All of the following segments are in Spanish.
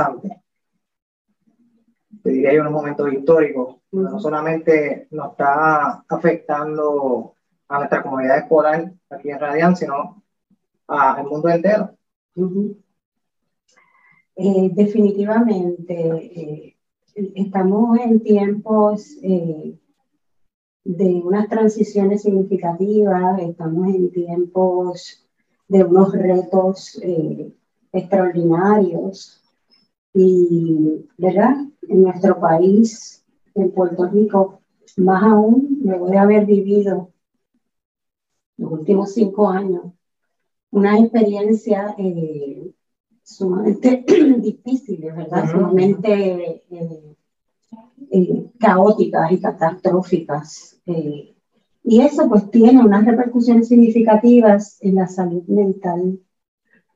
interesante. Te diría yo en un momento histórico, no solamente nos está afectando a nuestra comunidad escolar aquí en Radian, sino al mundo entero. Eh, definitivamente, eh, estamos en tiempos eh, de unas transiciones significativas, estamos en tiempos de unos retos extraordinarios y, ¿verdad? En nuestro país, en Puerto Rico, más aún, luego de haber vivido los últimos cinco años una experiencia eh, sumamente difícil, ¿verdad? Sumamente eh, eh, caóticas y catastróficas. y eso pues tiene unas repercusiones significativas en la salud mental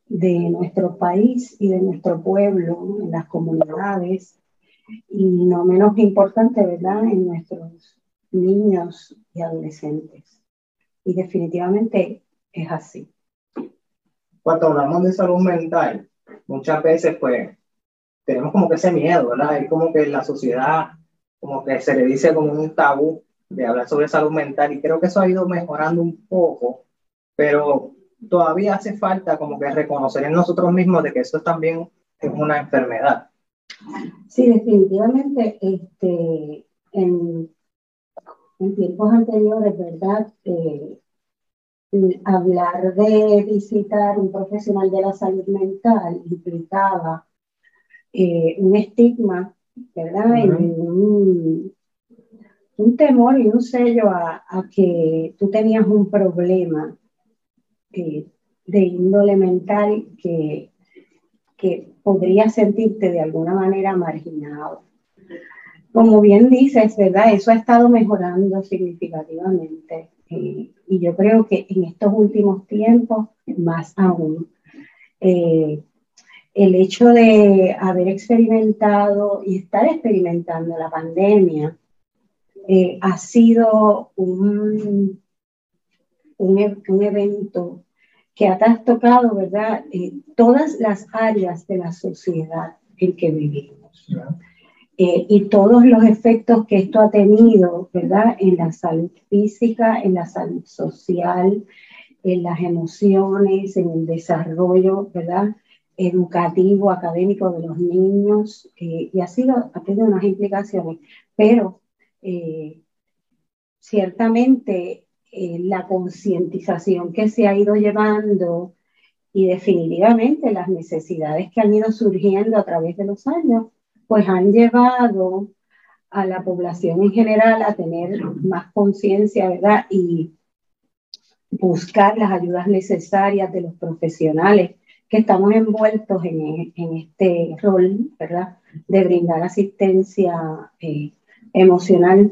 de nuestro país y de nuestro pueblo, en las comunidades, y no menos importante, ¿verdad?, en nuestros niños y adolescentes. Y definitivamente es así cuando hablamos de salud mental, muchas veces pues tenemos como que ese miedo, ¿verdad? Es como que la sociedad, como que se le dice como un tabú de hablar sobre salud mental y creo que eso ha ido mejorando un poco, pero todavía hace falta como que reconocer en nosotros mismos de que eso también es una enfermedad. Sí, definitivamente, este, en, en tiempos anteriores, ¿verdad? Eh, hablar de visitar un profesional de la salud mental implicaba eh, un estigma, ¿verdad? un, temor y un sello a, que tú tenías un problema de índole mental que, que podría sentirte de alguna manera marginado. Como bien dices, ¿verdad? Eso ha estado mejorando significativamente. Eh, y yo creo que en estos últimos tiempos, más aún, eh, el hecho de haber experimentado y estar experimentando la pandemia eh, ha sido un, un, evento que ha trastocado, ¿verdad?, todas las áreas de la sociedad en que vivimos. Eh, y todos los efectos que esto ha tenido, ¿verdad? En la salud física, en la salud social, en las emociones, en el desarrollo, ¿verdad? Educativo, académico de los niños, eh, y ha, sido, ha tenido unas implicaciones, pero eh, la concientización que se ha ido llevando y definitivamente las necesidades que han ido surgiendo a través de los años, pues han llevado a la población en general a tener más conciencia, ¿verdad? Y buscar las ayudas necesarias de los profesionales que estamos envueltos en, en este rol, ¿verdad? De brindar asistencia eh, emocional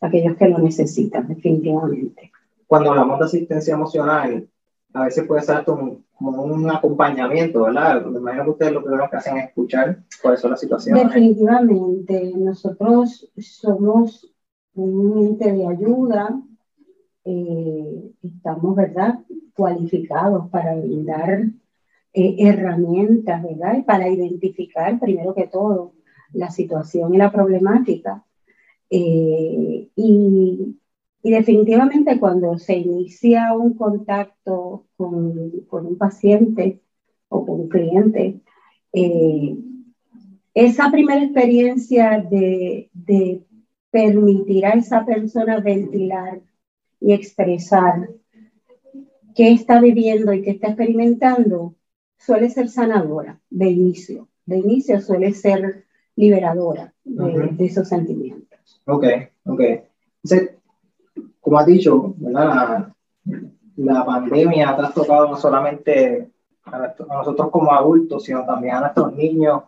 a aquellos que lo necesitan, definitivamente. Cuando hablamos de asistencia emocional, a veces puede ser como un acompañamiento, ¿verdad? Me imagino que ustedes lo primero que hacen es escuchar cuáles son las situaciones. Definitivamente, nosotros somos un ente de ayuda, eh, estamos, ¿verdad?, cualificados para brindar eh, herramientas, ¿verdad?, y para identificar, primero que todo, la situación y la problemática. Eh, y y definitivamente cuando se inicia un contacto con, con un paciente o con un cliente, eh, esa primera experiencia de, de permitir a esa persona ventilar y expresar qué está viviendo y qué está experimentando, suele ser sanadora de inicio. De inicio suele ser liberadora de, esos sentimientos. Ok, ok. Entonces, como has dicho, La, la pandemia ha trastocado no solamente a, nosotros como adultos, sino también a nuestros niños,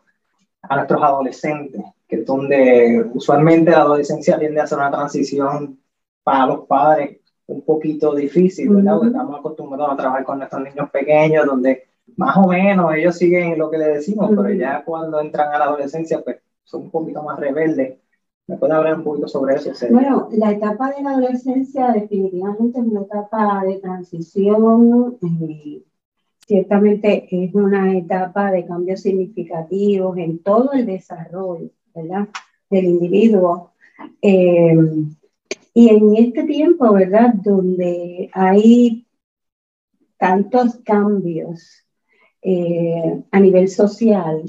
a nuestros adolescentes, que es donde usualmente la adolescencia tiende a ser una transición para los padres un poquito difícil, ¿verdad? Porque estamos acostumbrados a trabajar con nuestros niños pequeños, donde más o menos ellos siguen lo que le decimos, pero ya cuando entran a la adolescencia, pues son un poquito más rebeldes ¿Me puede hablar un poquito sobre eso? Bueno, la etapa de la adolescencia definitivamente es una etapa de transición. Eh, ciertamente es una etapa de cambios significativos en todo el desarrollo ¿verdad? del individuo. Eh, y en este tiempo, ¿verdad? Donde hay tantos cambios eh, a nivel social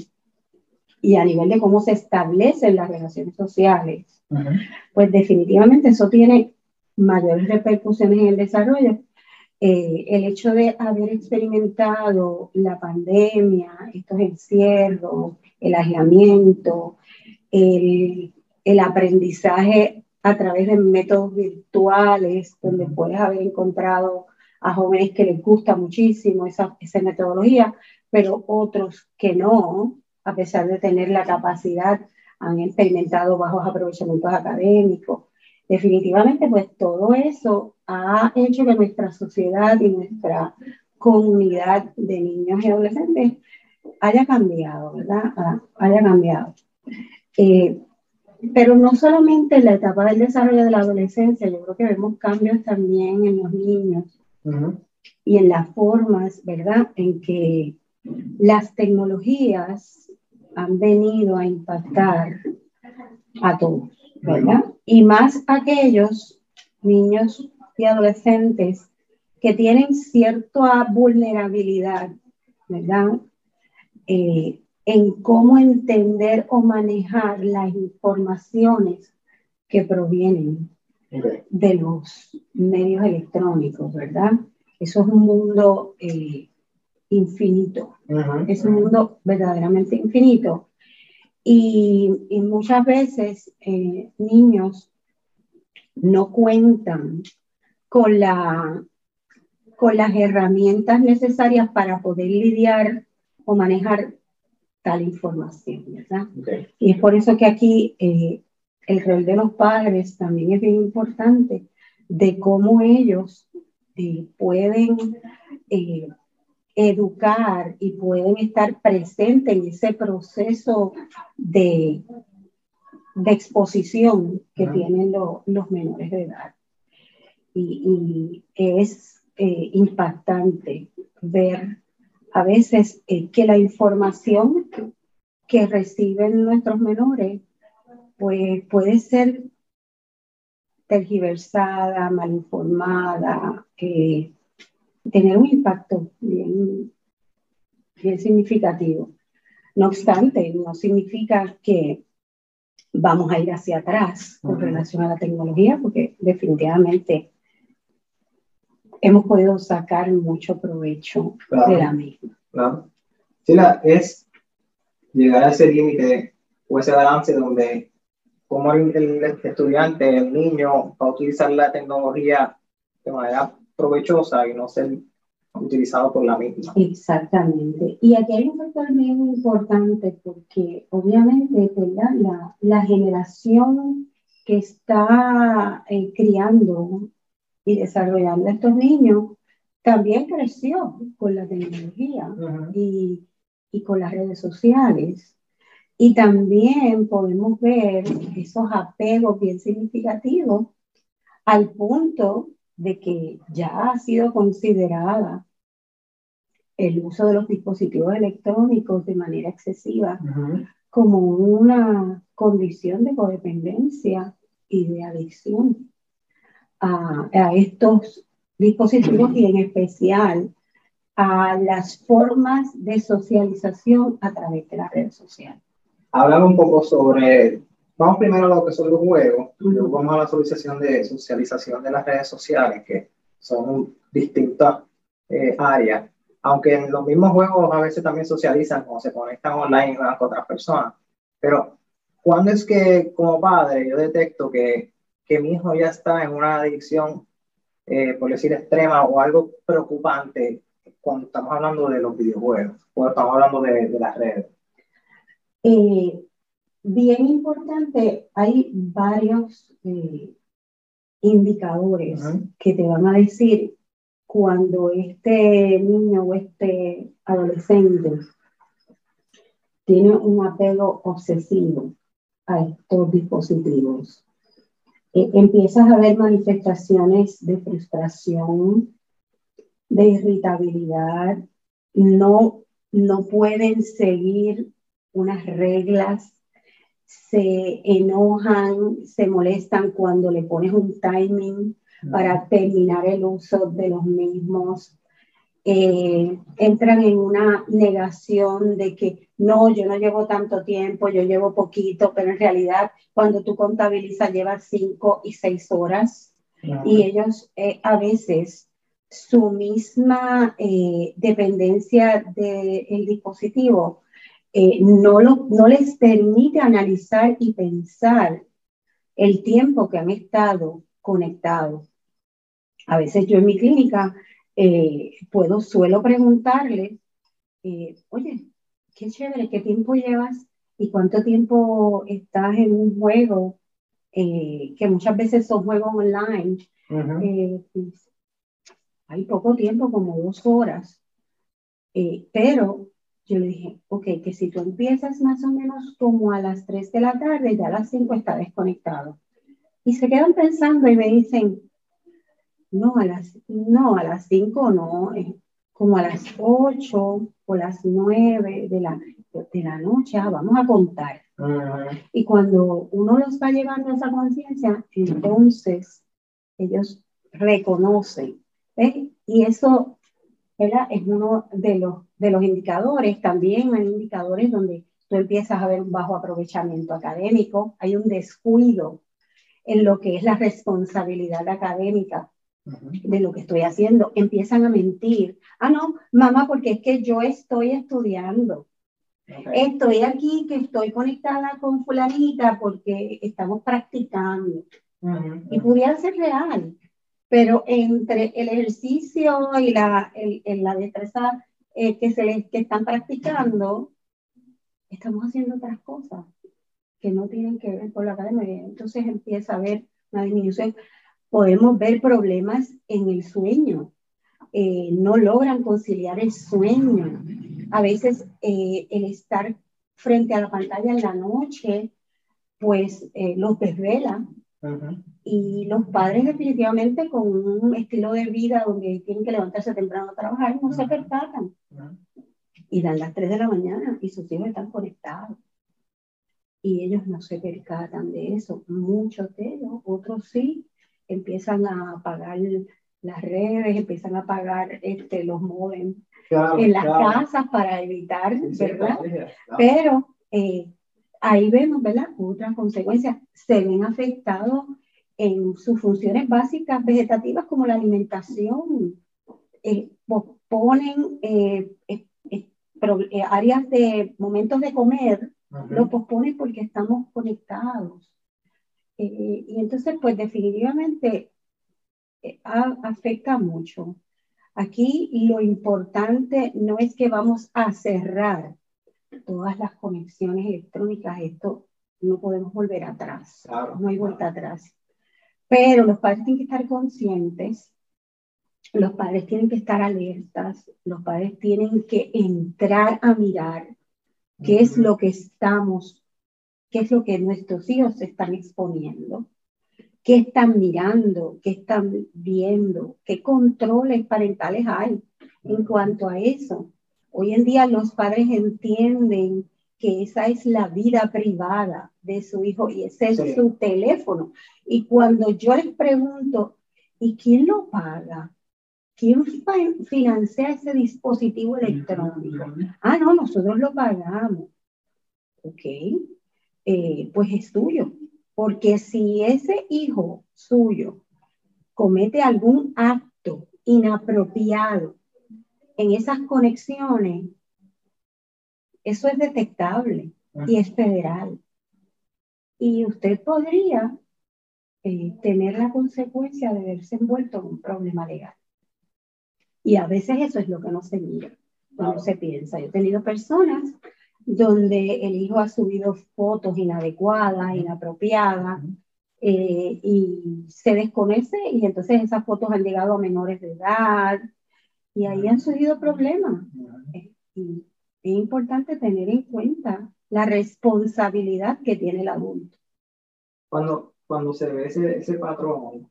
y a nivel de cómo se establecen las relaciones sociales, pues definitivamente eso tiene mayores repercusiones en el desarrollo. Eh, el hecho de haber experimentado la pandemia, estos encierros, el aislamiento, el, el aprendizaje a través de métodos virtuales, donde puedes haber encontrado a jóvenes que les gusta muchísimo esa, esa metodología, pero otros que no, a pesar de tener la capacidad, han experimentado bajos aprovechamientos académicos. Definitivamente, pues todo eso ha hecho que nuestra sociedad y nuestra comunidad de niños y adolescentes haya cambiado, ¿verdad? Ah, haya cambiado. Eh, pero no solamente en la etapa del desarrollo de la adolescencia, yo creo que vemos cambios también en los niños y en las formas, ¿verdad?, en que las tecnologías han venido a impactar a todos, ¿verdad? Y más aquellos niños y adolescentes que tienen cierta vulnerabilidad, ¿verdad? Eh, en cómo entender o manejar las informaciones que provienen de los medios electrónicos, ¿verdad? Eso es un mundo eh, infinito, es un mundo verdaderamente infinito. Y, muchas veces eh, niños no cuentan con, la, con las herramientas necesarias para poder lidiar o manejar tal información, ¿verdad? Y es por eso que aquí eh, el rol de los padres también es bien importante, de cómo ellos eh, pueden educar y pueden estar presentes en ese proceso de, de exposición que tienen los menores de edad. Y, y es impactante ver a veces eh, que la información que reciben nuestros menores pues, puede ser tergiversada, mal informada, que tener un impacto bien, bien significativo. No obstante, no significa que vamos a ir hacia atrás con relación a la tecnología, porque definitivamente hemos podido sacar mucho provecho de la misma. Claro. Sí, la, es llegar a ese límite o ese balance donde como el, estudiante, el niño, va a utilizar la tecnología de manera provechosa y no ser utilizado por la misma. Exactamente. Y aquí hay un factor bien importante porque obviamente La, la generación que está eh, criando y desarrollando estos niños, también creció con la tecnología y, y, con las redes sociales. Y también podemos ver esos apegos bien significativos al punto de que ya ha sido considerada el uso de los dispositivos electrónicos de manera excesiva como una condición de codependencia y de adicción a, estos dispositivos y en especial a las formas de socialización a través de las redes sociales. Hablamos un poco sobre, vamos primero a lo que son los juegos, luego vamos a la socialización de, socialización de las redes sociales, que son distintas eh, áreas, aunque en los mismos juegos a veces también socializan o se conectan online con otras personas, pero ¿cuándo es que como padre yo detecto que que mi hijo ya está en una adicción, eh, por decir extrema o algo preocupante cuando estamos hablando de los videojuegos, cuando estamos hablando de, de las redes? Eh, bien importante, hay varios eh, indicadores que te van a decir cuando este niño o este adolescente tiene un apego obsesivo a estos dispositivos. Eh, empiezas a ver manifestaciones de frustración, de irritabilidad, no, no pueden seguir unas reglas, se enojan, se molestan cuando le pones un timing para terminar el uso de los mismos. Eh, entran en una negación de que no, yo no llevo tanto tiempo, yo llevo poquito, pero en realidad cuando tú contabilizas llevas cinco y seis horas. Y ellos eh, a veces su misma eh, dependencia del dispositivo no, lo, no les permite analizar y pensar el tiempo que han estado conectados. A veces yo en mi clínica eh, puedo, suelo preguntarle, eh, oye, qué chévere, ¿qué tiempo llevas y cuánto tiempo estás en un juego? Eh, que muchas veces son juegos online. Pues, hay poco tiempo, como dos horas. pero yo le dije, ok, que si tú empiezas más o menos como a las 3 de la tarde, ya a las 5 está desconectado. Y se quedan pensando y me dicen, no, a las, no, a las 5 no, como a las 8 o las 9 de la, de la noche, ah, vamos a contar. Y cuando uno los va llevando a esa conciencia, entonces ellos reconocen. Y eso es uno de los, de los indicadores. También hay indicadores donde tú empiezas a ver un bajo aprovechamiento académico, hay un descuido en lo que es la responsabilidad académica de lo que estoy haciendo, empiezan a mentir. Ah, no, mamá, porque es que yo estoy estudiando. Estoy aquí, que estoy conectada con fulanita porque estamos practicando. Y pudiera ser real, pero entre el ejercicio y la, el, la destreza eh, que, se les, que están practicando, estamos haciendo otras cosas que no tienen que ver con la academia. Entonces empieza a haber una disminución podemos ver problemas en el sueño. Eh, no logran conciliar el sueño. A veces eh, el estar frente a la pantalla en la noche, pues eh, los desvela. Y los padres definitivamente con un estilo de vida donde tienen que levantarse temprano a trabajar, no se percatan. Y dan las 3 de la mañana y sus hijos están conectados. Y ellos no se percatan de eso. Muchos de ellos, otros sí, empiezan a apagar las redes, empiezan a apagar este, los modems en las casas para evitar, ¿verdad? Pero eh, ahí vemos, ¿verdad? Otras consecuencias. Se ven afectados en sus funciones básicas vegetativas como la alimentación. Eh, posponen eh, áreas de momentos de comer, lo posponen porque estamos conectados. Eh, y entonces, pues definitivamente eh, afecta mucho. Aquí lo importante no es que vamos a cerrar todas las conexiones electrónicas, esto no podemos volver atrás, no hay vuelta atrás. Pero los padres tienen que estar conscientes, los padres tienen que estar alertas, los padres tienen que entrar a mirar qué es lo que estamos qué es lo que nuestros hijos están exponiendo, qué están mirando, qué están viendo, qué controles parentales hay en cuanto a eso. Hoy en día los padres entienden que esa es la vida privada de su hijo y ese es su teléfono. Y cuando yo les pregunto, ¿y quién lo paga? ¿Quién financia ese dispositivo electrónico? Ah, no, nosotros lo pagamos. Ok, eh, pues es tuyo. Porque si ese hijo suyo comete algún acto inapropiado en esas conexiones, eso es detectable y es federal. Y usted podría eh, tener la consecuencia de verse envuelto en un problema legal. Y a veces eso es lo que no se mira, no se piensa. Yo he tenido personas donde el hijo ha subido fotos inadecuadas, inapropiadas, eh, y se desconoce y entonces esas fotos han llegado a menores de edad y ahí han surgido problemas. Eh, y es importante tener en cuenta la responsabilidad que tiene el adulto. Cuando, cuando se ve ese, ese patrón,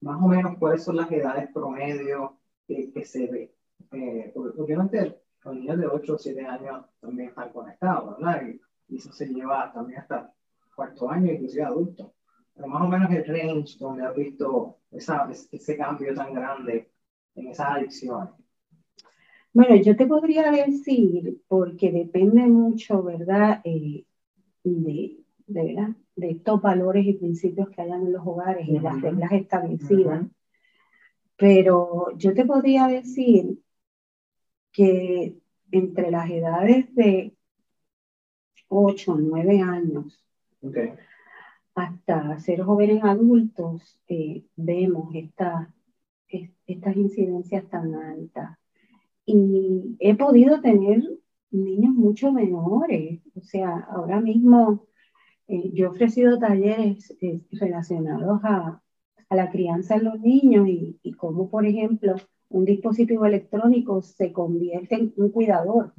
más o menos cuáles son las edades promedio que, que se ve. eh, porque obviamente los niños de 8 o 7 años también están conectados, ¿verdad? Y, eso se lleva también hasta cuarto año, inclusive adulto. Pero más o menos el range donde has visto esa, ese cambio tan grande en esas adicciones. Bueno, yo te podría decir, porque depende mucho, ¿verdad? Eh, de, de, ¿verdad? de estos valores y principios que hayan en los hogares y las reglas establecidas. Pero yo te podría decir que entre las edades de 8, 9 años hasta ser jóvenes adultos, eh, vemos esta, estas incidencias tan altas. Y he podido tener niños mucho menores, o sea, ahora mismo eh, yo he ofrecido talleres eh, relacionados a, a, la crianza de los niños y, y cómo, por ejemplo, un dispositivo electrónico se convierte en un cuidador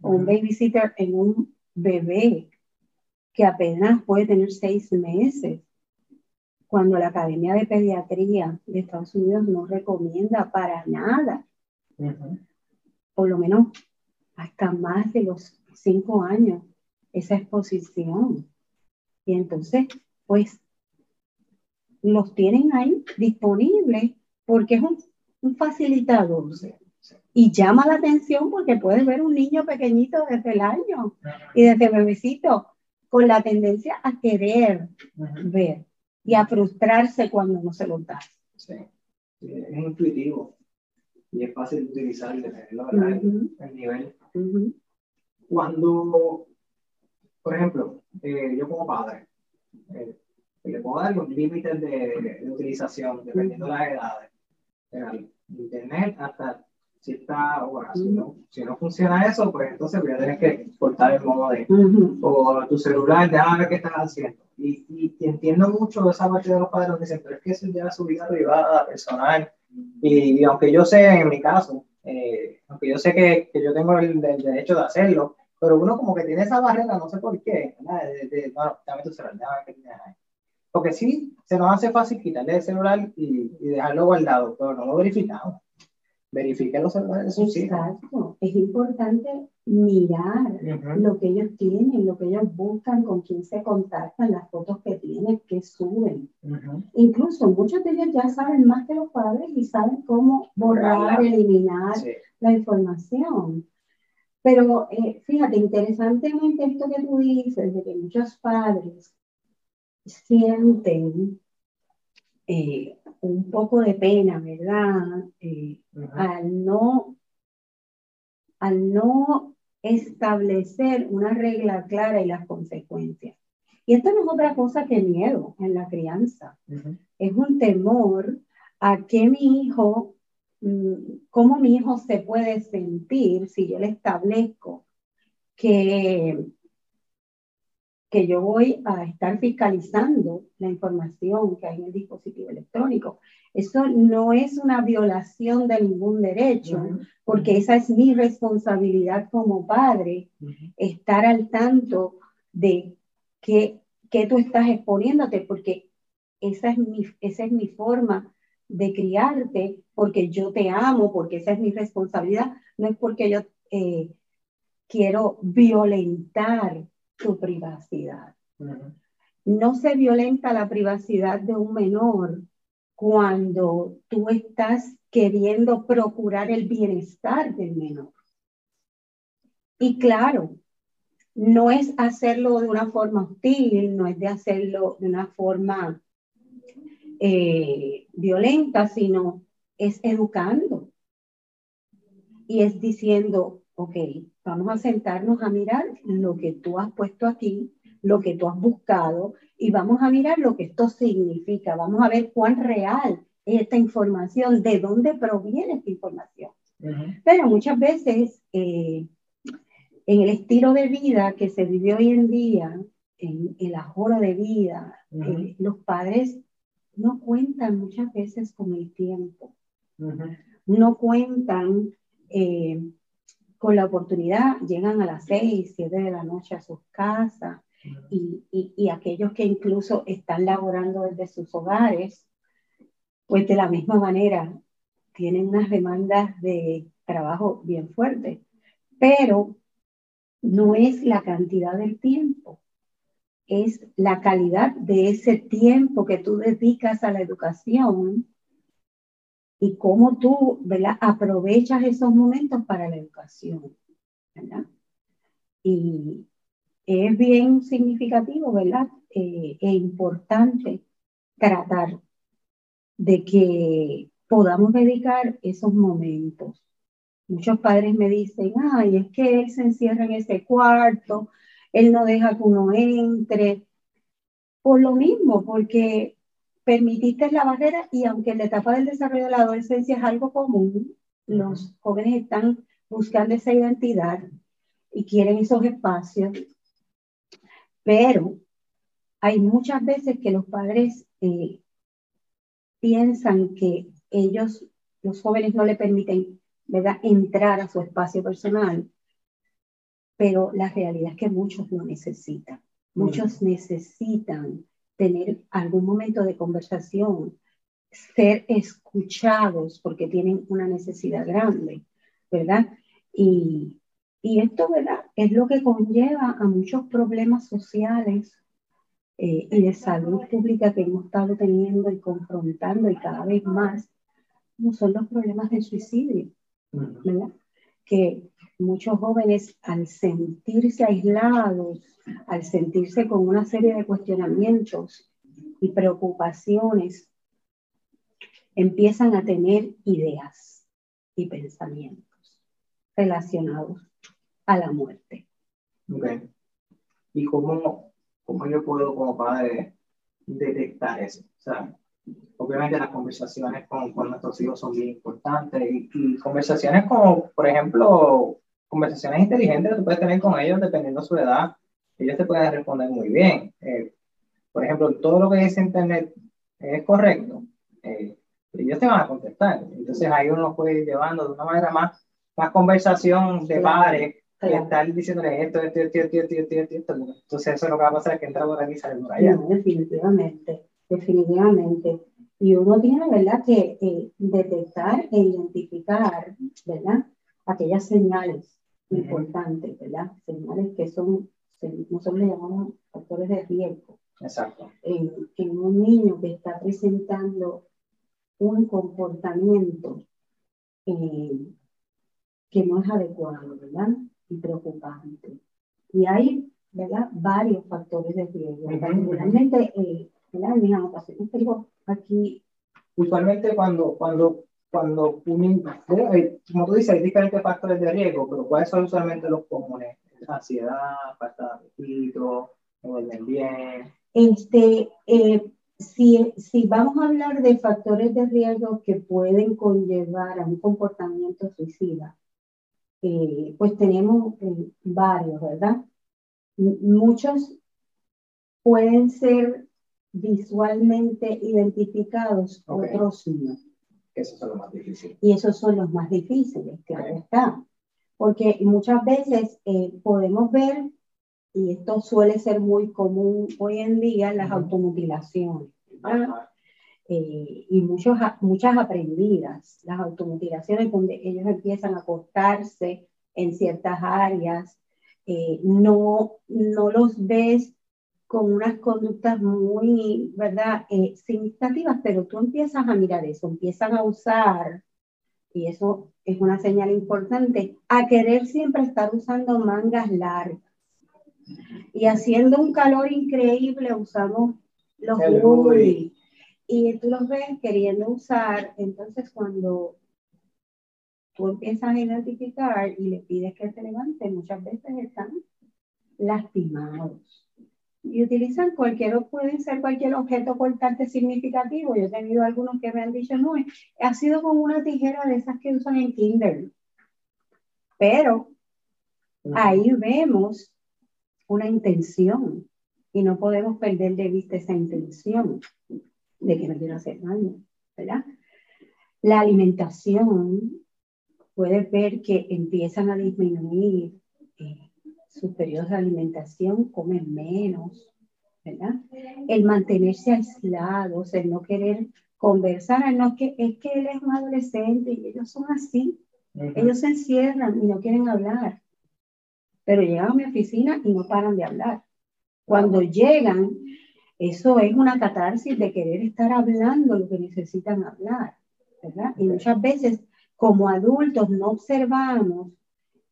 o un babysitter en un bebé que apenas puede tener seis meses, cuando la Academia de Pediatría de Estados Unidos no recomienda para nada, por lo menos hasta más de los cinco años, esa exposición. Y entonces, pues, los tienen ahí disponibles porque es un, facilitador. Y llama la atención porque puedes ver un niño pequeñito desde el año y desde bebecito con la tendencia a querer ver y a frustrarse cuando no se lo da. Sí. es intuitivo y es fácil de utilizar y el, nivel. Cuando por ejemplo, eh, yo como padre, eh, le puedo dar los límites de, utilización dependiendo de las edades. internet hasta cierta hora. Si no, si no funciona eso, pues entonces voy a tener que cortar el modo de. O tu celular, ya ver qué estás haciendo. Y, y, entiendo mucho esa parte de los padres que dicen, pero es que eso ya es su vida privada, personal. Y, aunque yo sé, en mi caso, eh, aunque yo sé que, que yo tengo el, derecho de hacerlo, pero uno como que tiene esa barrera, no sé por qué, De, de, dame tu celular. Porque sí, se nos hace fácil quitarle el celular y, y dejarlo guardado, pero no lo verificamos. Verifique los celulares de sus Exacto. Es importante mirar lo que ellos tienen, lo que ellos buscan, con quién se contactan, las fotos que tienen, que suben. Incluso muchos de ellos ya saben más que los padres y saben cómo borrar, eliminar la información. Pero eh, fíjate, interesantemente esto que tú dices, de que muchos padres sienten eh, un poco de pena, ¿verdad? Eh, al, no, al no establecer una regla clara y las consecuencias. Y esto no es otra cosa que miedo en la crianza. Es un temor a que mi hijo Mm, cómo mi hijo se puede sentir si yo le establezco que, que yo voy a estar fiscalizando la información que hay en el dispositivo electrónico. Eso no es una violación de ningún derecho, porque esa es mi responsabilidad como padre, estar al tanto de qué, qué tú estás exponiéndote, porque esa es mi, esa es mi forma de criarte porque yo te amo, porque esa es mi responsabilidad, no es porque yo eh, quiero violentar tu privacidad. No se violenta la privacidad de un menor cuando tú estás queriendo procurar el bienestar del menor. Y claro, no es hacerlo de una forma hostil, no es de hacerlo de una forma eh, violenta, sino es educando. Y es diciendo, ok, vamos a sentarnos a mirar lo que tú has puesto aquí, lo que tú has buscado, y vamos a mirar lo que esto significa. Vamos a ver cuán real es esta información, de dónde proviene esta información. Pero muchas veces eh, en el estilo de vida que se vive hoy en día, en el ahorro de vida, eh, los padres no cuentan muchas veces con el tiempo, no cuentan eh, con la oportunidad, llegan a las seis, siete de la noche a sus casas y, y, aquellos que incluso están laborando desde sus hogares, pues de la misma manera tienen unas demandas de trabajo bien fuerte, pero no es la cantidad del tiempo, es la calidad de ese tiempo que tú dedicas a la educación y cómo tú aprovechas esos momentos para la educación. Y es bien significativo, ¿verdad? Eh, e importante tratar de que podamos dedicar esos momentos. Muchos padres me dicen, ay, es que él se encierra en ese cuarto, él no deja que uno entre. Por lo mismo, porque permitiste la barrera y aunque en la etapa del desarrollo de la adolescencia es algo común, los jóvenes están buscando esa identidad y quieren esos espacios, pero hay muchas veces que los padres eh, piensan que ellos, los jóvenes, no le permiten ¿verdad? entrar a su espacio personal, pero la realidad es que muchos lo necesitan. Muchos necesitan tener algún momento de conversación, ser escuchados porque tienen una necesidad grande, ¿verdad? Y, y esto, ¿verdad? Es lo que conlleva a muchos problemas sociales eh, y de salud pública que hemos estado teniendo y confrontando y cada vez más, como son los problemas del suicidio, ¿verdad? Que muchos jóvenes al sentirse aislados, al sentirse con una serie de cuestionamientos y preocupaciones, empiezan a tener ideas y pensamientos relacionados a la muerte. Okay. ¿Y cómo, cómo yo puedo como padre detectar eso? O sea, obviamente las conversaciones con, con nuestros hijos son bien importantes y, y, conversaciones como, por ejemplo, conversaciones inteligentes que tú puedes tener con ellos dependiendo de su edad. Ellos te pueden responder muy bien. Eh, por ejemplo, todo lo que dice Internet es correcto. Eh, ellos te van a contestar. Entonces ahí uno puede ir llevando de una manera más, más conversación de padres que estar diciéndole esto, esto, esto, esto, esto, esto, esto, Entonces eso es lo que va a pasar es que entra por aquí y sale por allá. definitivamente, definitivamente. Y uno tiene, ¿verdad?, que eh, detectar e identificar, ¿verdad?, aquellas señales importantes, ¿verdad? Señales que son, nosotros le llamamos factores de riesgo. Exacto. En, en un niño que está presentando un comportamiento eh, que no es adecuado, ¿verdad? Y preocupante. Y hay, ¿verdad? Varios factores de riesgo. Realmente, eh, Usualmente cuando, cuando cuando un, como tú dices, hay diferentes factores de riesgo, pero ¿cuáles son usualmente los comunes? Ansiedad, falta de apetito, no duermen bien. Este, eh, si, si vamos a hablar de factores de riesgo que pueden conllevar a un comportamiento suicida, eh, pues tenemos eh, varios, ¿verdad? muchos pueden ser visualmente identificados, otros no. Esos son los más difíciles. Y esos son los más difíciles, claro está. Porque muchas veces eh, podemos ver, y esto suele ser muy común hoy en día, las automutilaciones. Eh, y muchos, muchas aprendidas, las automutilaciones donde ellos empiezan a cortarse en ciertas áreas, eh, no, no los ves con unas conductas muy, ¿verdad?, eh, significativas, pero tú empiezas a mirar eso, empiezan a usar, y eso es una señal importante, a querer siempre estar usando mangas largas. Y haciendo un calor increíble usamos los hoodies. Y tú los ves queriendo usar, entonces cuando tú empiezas a identificar y le pides que se levante, muchas veces están lastimados y utilizan cualquier, pueden ser cualquier objeto cortante significativo. Yo he tenido algunos que me han dicho, no, ha sido con una tijera de esas que usan en kinder. Pero ahí vemos una intención y no podemos perder de vista esa intención de que no quiero hacer daño, ¿verdad? La alimentación, puede ver que empiezan a disminuir sus periodos de alimentación, comen menos, ¿verdad? El mantenerse aislados, el no querer conversar, no que es que él es un adolescente y ellos son así. Ellos se encierran y no quieren hablar, pero llegan a mi oficina y no paran de hablar. Cuando llegan, eso es una catarsis de querer estar hablando lo que necesitan hablar, ¿verdad? Y muchas veces como adultos no observamos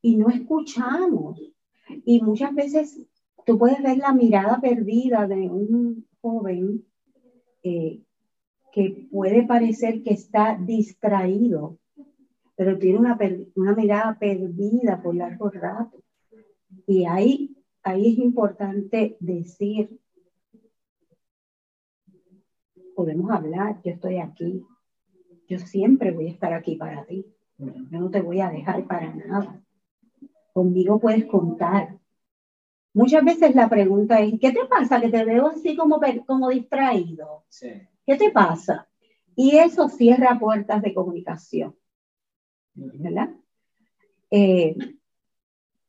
y no escuchamos. Y muchas veces tú puedes ver la mirada perdida de un joven eh, que puede parecer que está distraído, pero tiene una, una mirada perdida por largo rato. Y ahí, ahí es importante decir, podemos hablar, yo estoy aquí, yo siempre voy a estar aquí para ti, yo no te voy a dejar para nada, conmigo puedes contar. Muchas veces la pregunta es, ¿qué te pasa que te veo así como, como distraído? ¿Qué te pasa? Y eso cierra puertas de comunicación. ¿verdad? Eh,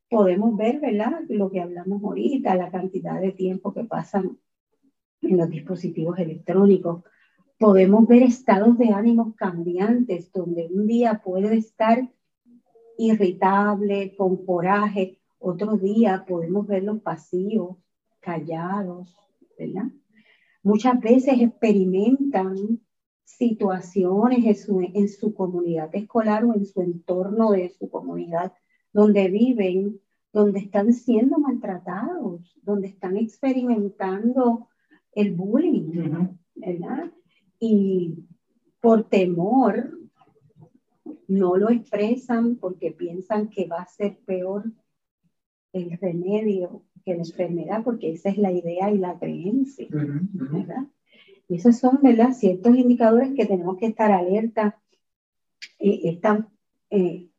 podemos ver, ¿verdad? Lo que hablamos ahorita, la cantidad de tiempo que pasan en los dispositivos electrónicos. Podemos ver estados de ánimos cambiantes, donde un día puede estar irritable, con coraje, otro día podemos verlos pasivos, callados, ¿verdad? Muchas veces experimentan situaciones en su, en su comunidad escolar o en su entorno de su comunidad donde viven, donde están siendo maltratados, donde están experimentando el bullying, ¿verdad? Y por temor no lo expresan porque piensan que va a ser peor el remedio que la enfermedad, porque esa es la idea y la creencia, ¿verdad? Y esos son, ¿verdad? Ciertos indicadores que tenemos que estar alerta. Eh, eh,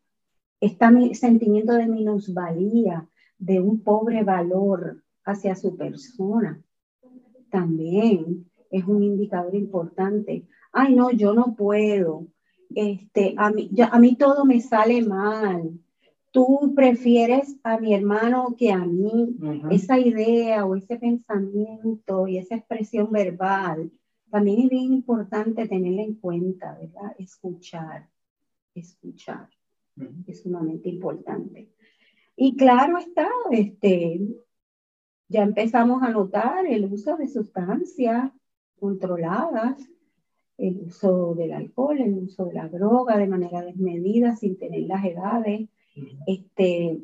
este sentimiento de minusvalía, de un pobre valor hacia su persona, también es un indicador importante. Ay, no, yo no puedo. Este, a, mí, a mí todo me sale mal. Tú prefieres a mi hermano que a mí. Esa idea o ese pensamiento y esa expresión verbal también es bien importante tenerla en cuenta, ¿verdad? Escuchar, escuchar. Es sumamente importante. Y claro está, este, ya empezamos a notar el uso de sustancias controladas, el uso del alcohol, el uso de la droga de manera desmedida, sin tener las edades. este,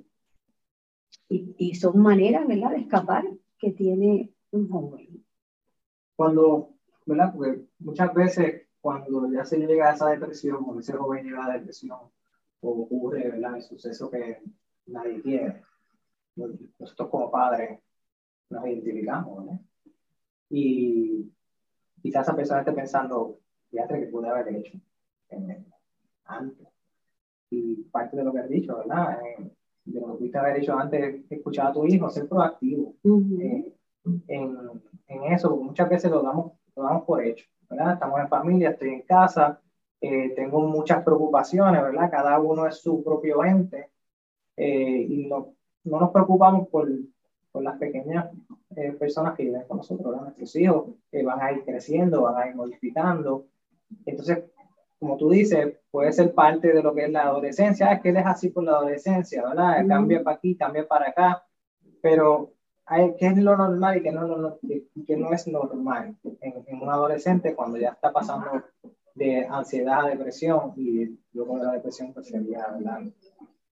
y, y, son maneras, ¿verdad?, de escapar que tiene un joven. Cuando ¿verdad? Porque muchas veces cuando ya se llega a esa depresión, o ese joven llega a la depresión, o ocurre, ¿verdad? El suceso que nadie quiere. Nosotros como padres nos identificamos, ¿verdad? Y quizás esa persona esté pensando, fíjate que pude haber hecho antes. Y parte de lo que has dicho, ¿verdad? Eh, de lo que pudiste haber hecho antes, escuchar a tu hijo, ser proactivo eh, en, en, eso, muchas veces lo damos lo damos por hecho, ¿verdad? Estamos en familia, estoy en casa, eh, tengo muchas preocupaciones, ¿verdad? Cada uno es su propio ente eh, y no, no, nos preocupamos por, por las pequeñas eh, personas que viven con nosotros, ¿verdad? Nuestros hijos que van a ir creciendo, van a ir modificando. Entonces, como tú dices, puede ser parte de lo que es la adolescencia, es que él es así por la adolescencia, ¿verdad? Cambia para aquí, cambia para acá, pero qué es lo normal y qué no, no, no es normal en, un adolescente cuando ya está pasando de ansiedad a depresión y luego de la depresión pues sería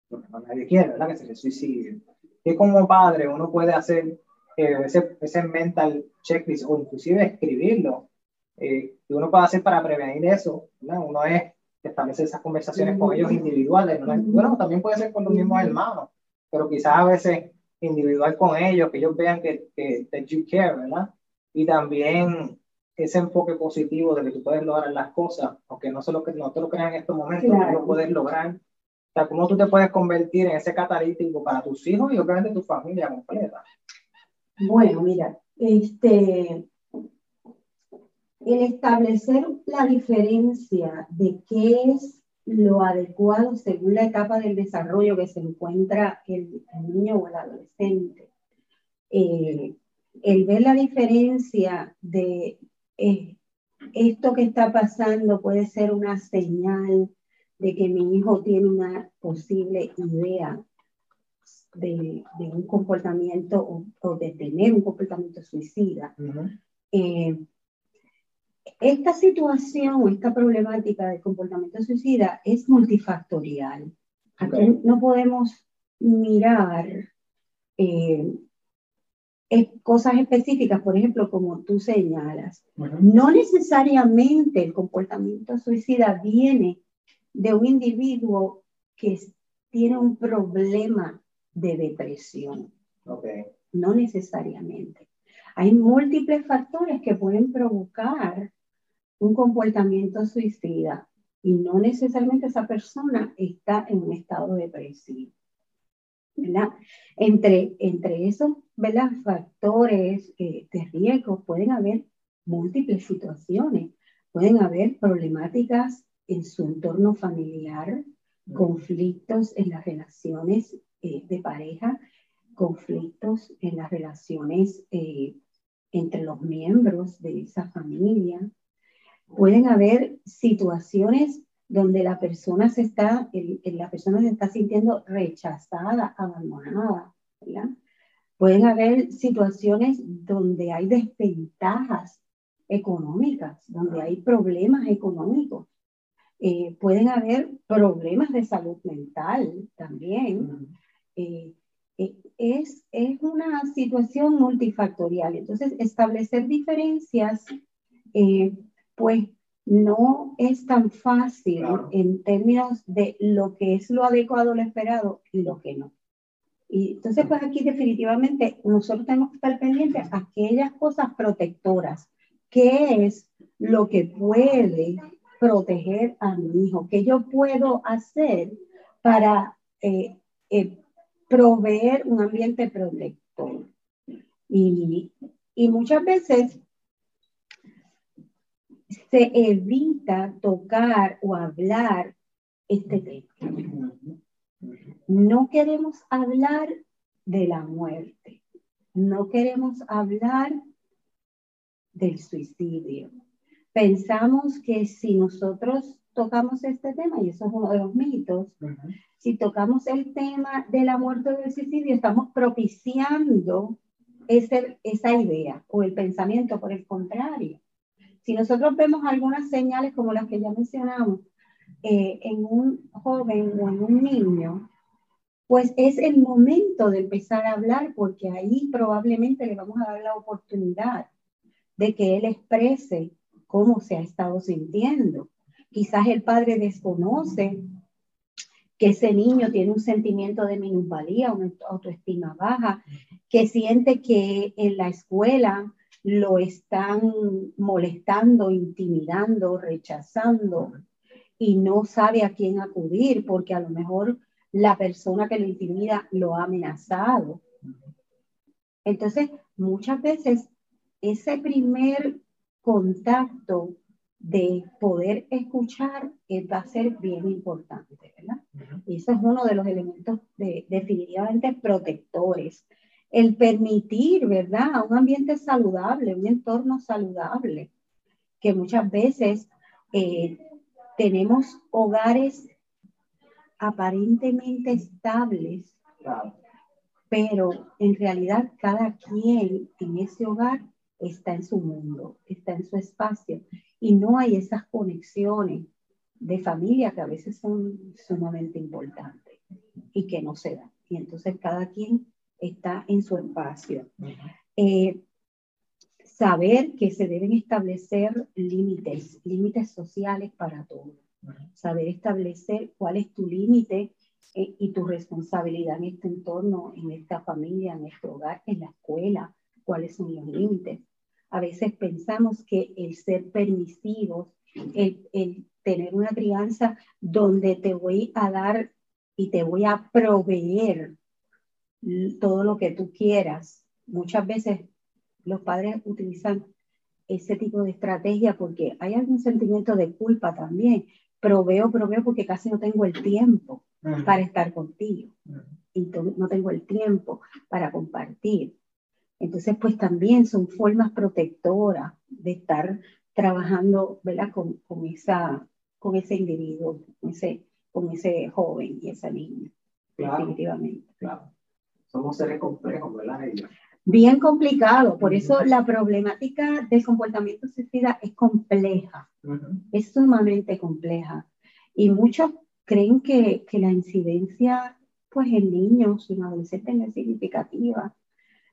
lo que nadie quiere, ¿verdad? Que se suicide. ¿Qué como padre uno puede hacer eh, ese, ese mental checklist o inclusive escribirlo? Eh, que uno puede hacer para prevenir eso, ¿no? Uno es establecer esas conversaciones con ellos individuales, bueno, también puede ser con los mismos hermanos, pero quizás a veces individual con ellos, que ellos vean que, que that you care, ¿verdad? Y también ese enfoque positivo de que tú puedes lograr las cosas, aunque no, se lo, no te lo crean en estos momentos, claro. lo puedes lograr. O sea, cómo tú te puedes convertir en ese catalítico para tus hijos y obviamente tu familia completa. Bueno, mira, este, el establecer la diferencia de qué es lo adecuado según la etapa del desarrollo que se encuentra el, niño o el adolescente. Eh, el ver la diferencia de eh, esto que está pasando puede ser una señal de que mi hijo tiene una posible idea de, un comportamiento o, de tener un comportamiento suicida. Eh, esta situación o esta problemática del comportamiento suicida es multifactorial. Aquí no podemos mirar eh, cosas específicas, por ejemplo, como tú señalas. No necesariamente el comportamiento suicida viene de un individuo que tiene un problema de depresión. No necesariamente. Hay múltiples factores que pueden provocar un comportamiento suicida y no necesariamente esa persona está en un estado depresivo. ¿verdad? Entre, entre esos ¿verdad? factores eh, de riesgo pueden haber múltiples situaciones, pueden haber problemáticas en su entorno familiar, conflictos en las relaciones eh, de pareja, conflictos en las relaciones eh, entre los miembros de esa familia. Pueden haber situaciones donde la persona se está, la persona se está sintiendo rechazada, abandonada, Pueden haber situaciones donde hay desventajas económicas, donde hay problemas económicos. Eh, pueden haber problemas de salud mental también. Eh, eh, es, es una situación multifactorial. Entonces, establecer diferencias, pues no es tan fácil en términos de lo que es lo adecuado, lo esperado y lo que no. Y entonces, pues aquí definitivamente nosotros tenemos que estar pendientes a aquellas cosas protectoras. ¿Qué es lo que puede proteger a mi hijo? ¿Qué yo puedo hacer para eh, eh, proveer un ambiente protector? Y, y muchas veces se evita tocar o hablar este tema. No queremos hablar de la muerte, no queremos hablar del suicidio. Pensamos que si nosotros tocamos este tema, y eso es uno de los mitos, si tocamos el tema de la muerte o del suicidio, estamos propiciando ese, esa idea o el pensamiento, por el contrario si nosotros vemos algunas señales como las que ya mencionamos eh, en un joven o en un niño, pues es el momento de empezar a hablar porque ahí probablemente le vamos a dar la oportunidad de que él exprese cómo se ha estado sintiendo. Quizás el padre desconoce que ese niño tiene un sentimiento de minusvalía, una autoestima baja, que siente que en la escuela lo están molestando, intimidando, rechazando y no sabe a quién acudir porque a lo mejor la persona que lo intimida lo ha amenazado. Entonces, muchas veces ese primer contacto de poder escuchar va a ser bien importante, ¿verdad? Y eso es uno de los elementos definitivamente protectores el permitir, ¿verdad? Un ambiente saludable, un entorno saludable, que muchas veces eh, tenemos hogares aparentemente estables, pero en realidad cada quien en ese hogar está en su mundo, está en su espacio y no hay esas conexiones de familia que a veces son sumamente importantes y que no se dan. Y entonces cada quien está en su espacio. Eh, saber que se deben establecer límites, límites sociales para todos. Saber establecer cuál es tu límite eh, y tu responsabilidad en este entorno, en esta familia, en este hogar, en la escuela, cuáles son los límites. A veces pensamos que el ser permisivos, el, el tener una crianza donde te voy a dar y te voy a proveer todo lo que tú quieras. Muchas veces los padres utilizan ese tipo de estrategia porque hay algún sentimiento de culpa también. Proveo, proveo porque casi no tengo el tiempo para estar contigo. Y no tengo el tiempo para compartir. Entonces, pues también son formas protectoras de estar trabajando, ¿verdad? Con, con esa, con ese individuo, con ese, con ese joven y esa niña. definitivamente. Claro. Somos seres complejos, ¿verdad? Bien complicado, por eso la problemática del comportamiento suicida es compleja, es sumamente compleja. Y muchos creen que, que la incidencia pues en niños y en adolescentes no es significativa,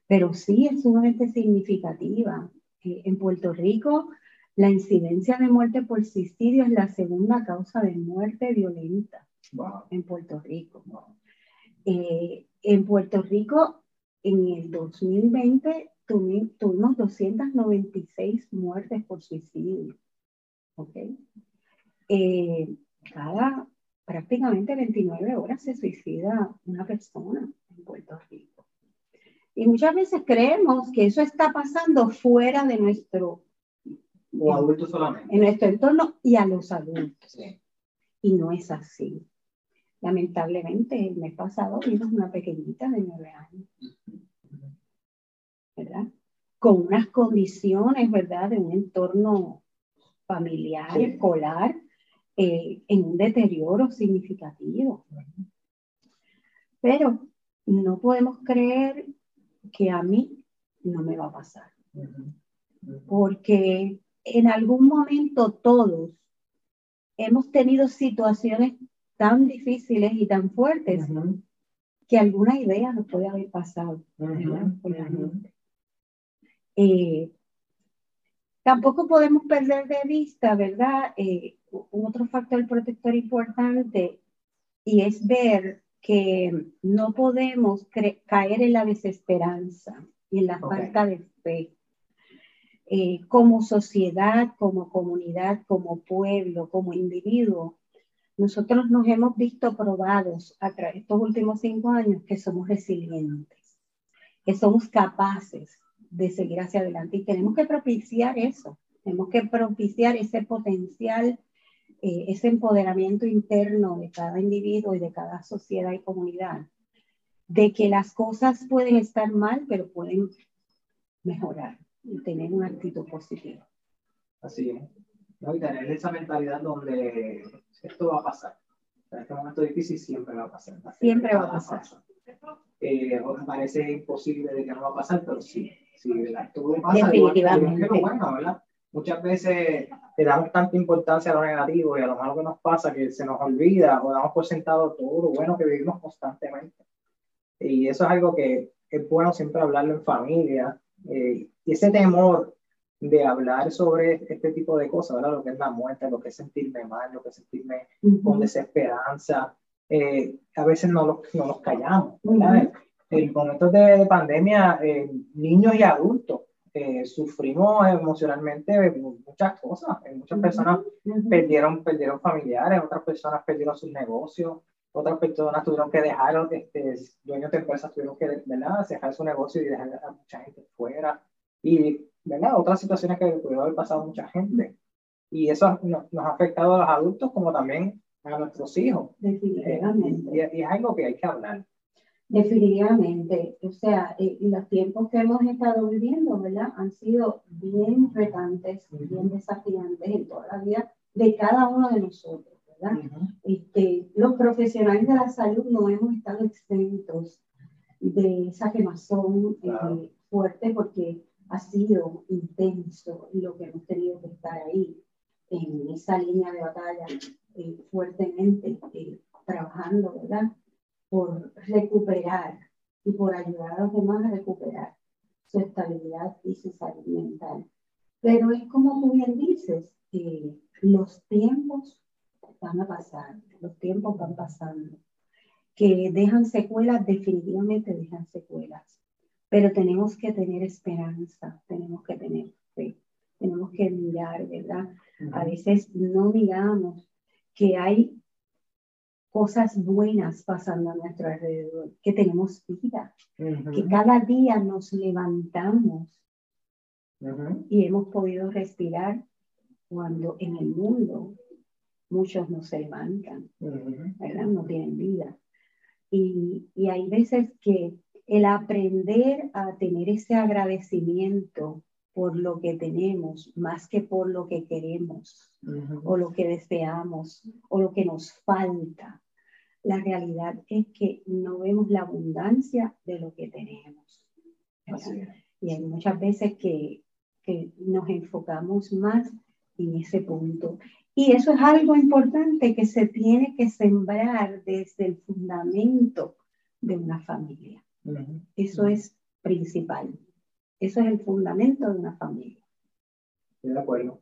pero sí es sumamente significativa. Eh, en Puerto Rico, la incidencia de muerte por suicidio es la segunda causa de muerte violenta en Puerto Rico. Eh, en Puerto Rico, en el 2020, tuvimos 296 muertes por suicidio. ¿okay? Eh, cada prácticamente 29 horas se suicida una persona en Puerto Rico. Y muchas veces creemos que eso está pasando fuera de nuestro... O adultos solamente. En nuestro entorno y a los adultos. Y no es así. Lamentablemente, el mes pasado vimos una pequeñita de nueve años. ¿Verdad? Con unas condiciones, ¿verdad? De un entorno familiar, escolar, eh, en un deterioro significativo. Pero no podemos creer que a mí no me va a pasar. Porque en algún momento todos hemos tenido situaciones tan difíciles y tan fuertes que alguna idea nos puede haber pasado. Eh, tampoco podemos perder de vista, ¿verdad? Eh, otro factor protector importante y es ver que no podemos caer en la desesperanza y en la falta de fe. Eh, como sociedad, como comunidad, como pueblo, como individuo, nosotros nos hemos visto probados a través de estos últimos cinco años que somos resilientes, que somos capaces de seguir hacia adelante y tenemos que propiciar eso, tenemos que propiciar ese potencial eh, ese empoderamiento interno de cada individuo y de cada sociedad y comunidad, de que las cosas pueden estar mal, pero pueden mejorar y tener una actitud positiva. Así es. ¿no? Y tener esa mentalidad donde esto va a pasar. En este momento difícil siempre va a pasar. Siempre va a pasar. Eh, parece imposible de que no va a pasar, pero sí. sí esto pasa. Definitivamente. bueno, ¿verdad? muchas veces le damos tanta importancia a lo negativo y a lo malo que nos pasa que se nos olvida o damos por sentado todo lo bueno que vivimos constantemente. Y eso es algo que es bueno siempre hablarlo en familia. Eh, y ese temor de hablar sobre este tipo de cosas, ¿verdad? lo que es la muerte, lo que es sentirme mal, lo que es sentirme con desesperanza, eh, a veces no los, no los callamos. ¿verdad? En momentos de, pandemia, eh, niños y adultos eh, sufrimos emocionalmente muchas cosas. Muchas personas perdieron, perdieron familiares, otras personas perdieron sus negocios, otras personas tuvieron que dejar, este, dueños de empresas tuvieron que ¿verdad? dejar su negocio y dejar a mucha gente fuera. Y ¿verdad? otras situaciones que pudieron haber pasado mucha gente. Y eso nos, ha afectado a los adultos como también a nuestros hijos. Definitivamente. Eh, y, y, es algo que hay que hablar. Definitivamente, o sea, eh, los tiempos que hemos estado viviendo, ¿verdad? Han sido bien retantes, bien desafiantes en toda la vida de cada uno de nosotros, ¿verdad? este, los profesionales de la salud no hemos estado exentos de esa quemazón eh, fuerte porque ha sido intenso lo que hemos tenido que estar ahí en esa línea de batalla eh, fuertemente trabajando, ¿verdad? por recuperar y por ayudar a los demás a recuperar su estabilidad y su salud mental. Pero es como tú bien dices, que los tiempos van a pasar, los tiempos van pasando, que dejan secuelas, definitivamente dejan secuelas, pero tenemos que tener esperanza, tenemos que tener fe, tenemos que mirar, ¿verdad? A veces no miramos que hay cosas buenas pasando a nuestro alrededor, que tenemos vida, que cada día nos levantamos y hemos podido respirar cuando en el mundo muchos no se levantan, ¿verdad? No tienen vida. Y, y hay veces que el aprender a tener ese agradecimiento por lo que tenemos más que por lo que queremos o lo que deseamos o lo que nos falta. La realidad es que no vemos la abundancia de lo que tenemos. Y hay muchas veces que, que nos enfocamos más en ese punto. Y eso es algo importante que se tiene que sembrar desde el fundamento de una familia. Eso es principal. Eso es el fundamento de una familia. Estoy de acuerdo.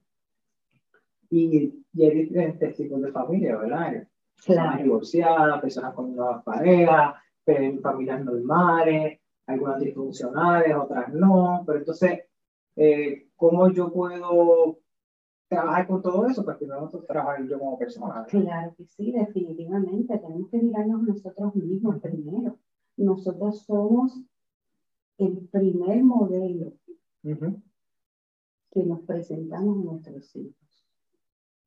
Y, y hay diferentes tipos de familias, ¿verdad? Personas divorciadas, personas con nuevas parejas, familias normales, algunas disfuncionales, otras no. Pero entonces, eh, ¿cómo yo puedo trabajar con todo eso? Porque no nosotros trabajar yo como persona. Claro que sí, definitivamente. Tenemos que mirarnos nosotros mismos primero. Nosotros somos el primer modelo que nos presentamos a nuestros hijos.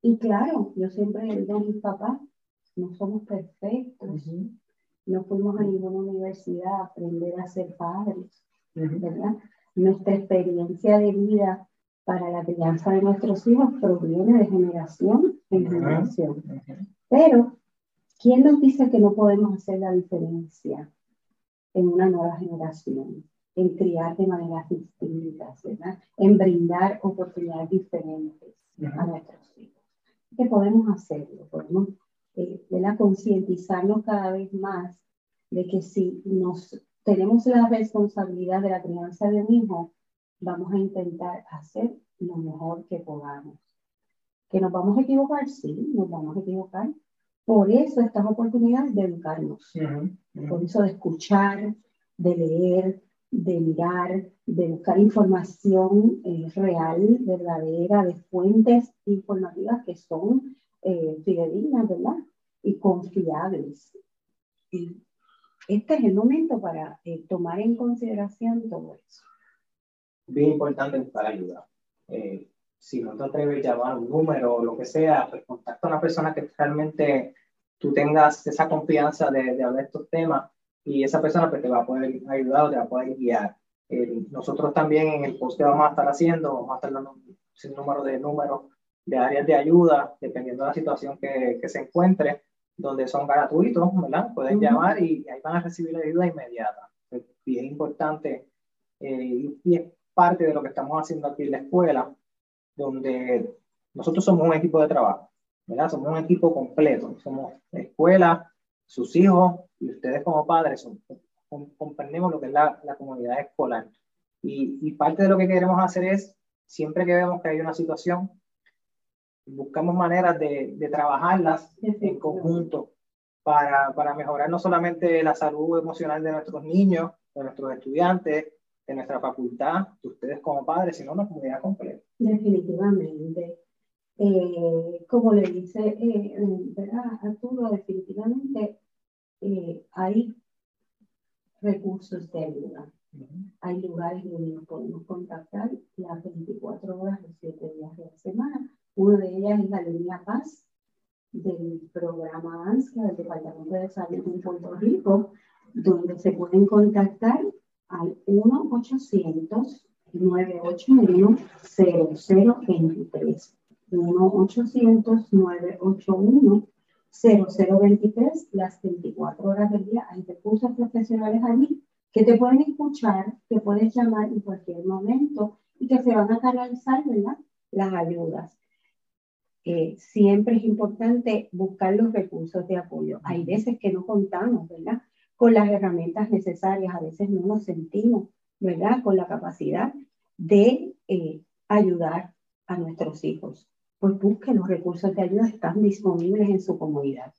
Y claro, yo siempre le digo a mis papás, no somos perfectos, no fuimos a ninguna universidad a aprender a ser padres, ¿verdad? Nuestra experiencia de vida para la crianza de nuestros hijos proviene de generación en generación. Pero, ¿quién nos dice que no podemos hacer la diferencia en una nueva generación? en criar de maneras distintas, ¿verdad? En brindar oportunidades diferentes a nuestros hijos. ¿Qué podemos hacerlo? Podemos eh, concientizarnos cada vez más de que si nos tenemos la responsabilidad de la crianza de un hijo, vamos a intentar hacer lo mejor que podamos. ¿Que nos vamos a equivocar? Sí, nos vamos a equivocar. Por eso estas oportunidades de educarnos, por eso de escuchar, de leer, de mirar, de buscar información eh, real, verdadera, de fuentes informativas que son eh, fidedignas, ¿verdad? Y confiables. Y este es el momento para eh, tomar en consideración todo eso. Bien importante buscar ayuda. Si no te atreves a llamar un número o lo que sea, pues contacta a una persona que realmente tú tengas esa confianza de, de hablar de estos temas y esa persona pues, te va a poder ayudar o te va a poder guiar. Eh, nosotros también en el post que vamos a estar haciendo, vamos a estar dando un número de números de áreas de ayuda, dependiendo de la situación que, que se encuentre, donde son gratuitos, ¿verdad? Pueden llamar y ahí van a recibir la ayuda inmediata. Y es importante, eh, y es parte de lo que estamos haciendo aquí en la escuela, donde nosotros somos un equipo de trabajo, ¿verdad? Somos un equipo completo, somos escuela, sus hijos y ustedes como padres comprendemos lo que es la, la comunidad escolar. Y, y, parte de lo que queremos hacer es, siempre que vemos que hay una situación, buscamos maneras de, de trabajarlas en conjunto para, para mejorar no solamente la salud emocional de nuestros niños, de nuestros estudiantes, de nuestra facultad, de ustedes como padres, sino una comunidad completa. Definitivamente. Eh, como le dice, eh, ¿verdad, Arturo? Definitivamente eh, hay recursos de ayuda. Hay lugares donde nos podemos contactar las 24 horas, los 7 días de la semana. Una de ellas es la línea Paz del programa ANSCA del Departamento de Salud en Puerto Rico, donde se pueden contactar al 1-800-981-0023. 1-800-981-0023, las 24 horas del día. Hay recursos profesionales allí que te pueden escuchar, que puedes llamar en cualquier momento y que se van a canalizar, ¿verdad? Las ayudas. Eh, siempre es importante buscar los recursos de apoyo. Hay veces que no contamos, ¿verdad? Con las herramientas necesarias, a veces no nos sentimos, ¿verdad? Con la capacidad de eh, ayudar a nuestros hijos pues busque los recursos de ayuda, están disponibles en su comunidad.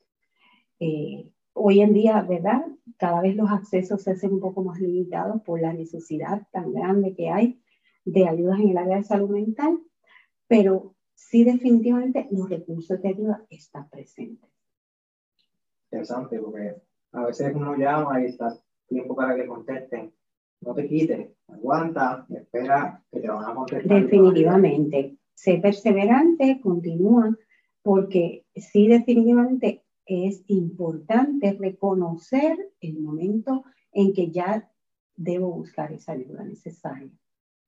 Eh, hoy en día, ¿verdad? Cada vez los accesos se hacen un poco más limitados por la necesidad tan grande que hay de ayudas en el área de salud mental, pero sí definitivamente los recursos de ayuda están presentes. Interesante, porque a veces uno llama y está tiempo para que contesten. No te quites, aguanta, espera que te van a contestar. Definitivamente sé perseverante, continúa, porque sí definitivamente es importante reconocer el momento en que ya debo buscar esa ayuda necesaria.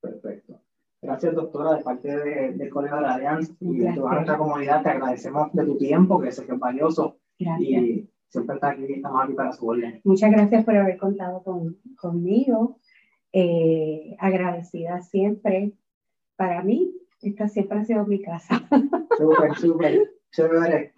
Perfecto. Gracias, doctora, de parte del Colegio de la Alianza y de toda nuestra comunidad. Te agradecemos de tu tiempo, que sé que es valioso. Gracias. Y siempre está aquí, estamos aquí para su orden. Muchas gracias por haber contado con, conmigo. Eh, agradecida siempre. Para mí, esta siempre ha sido mi casa. Súper, súper. Chévere.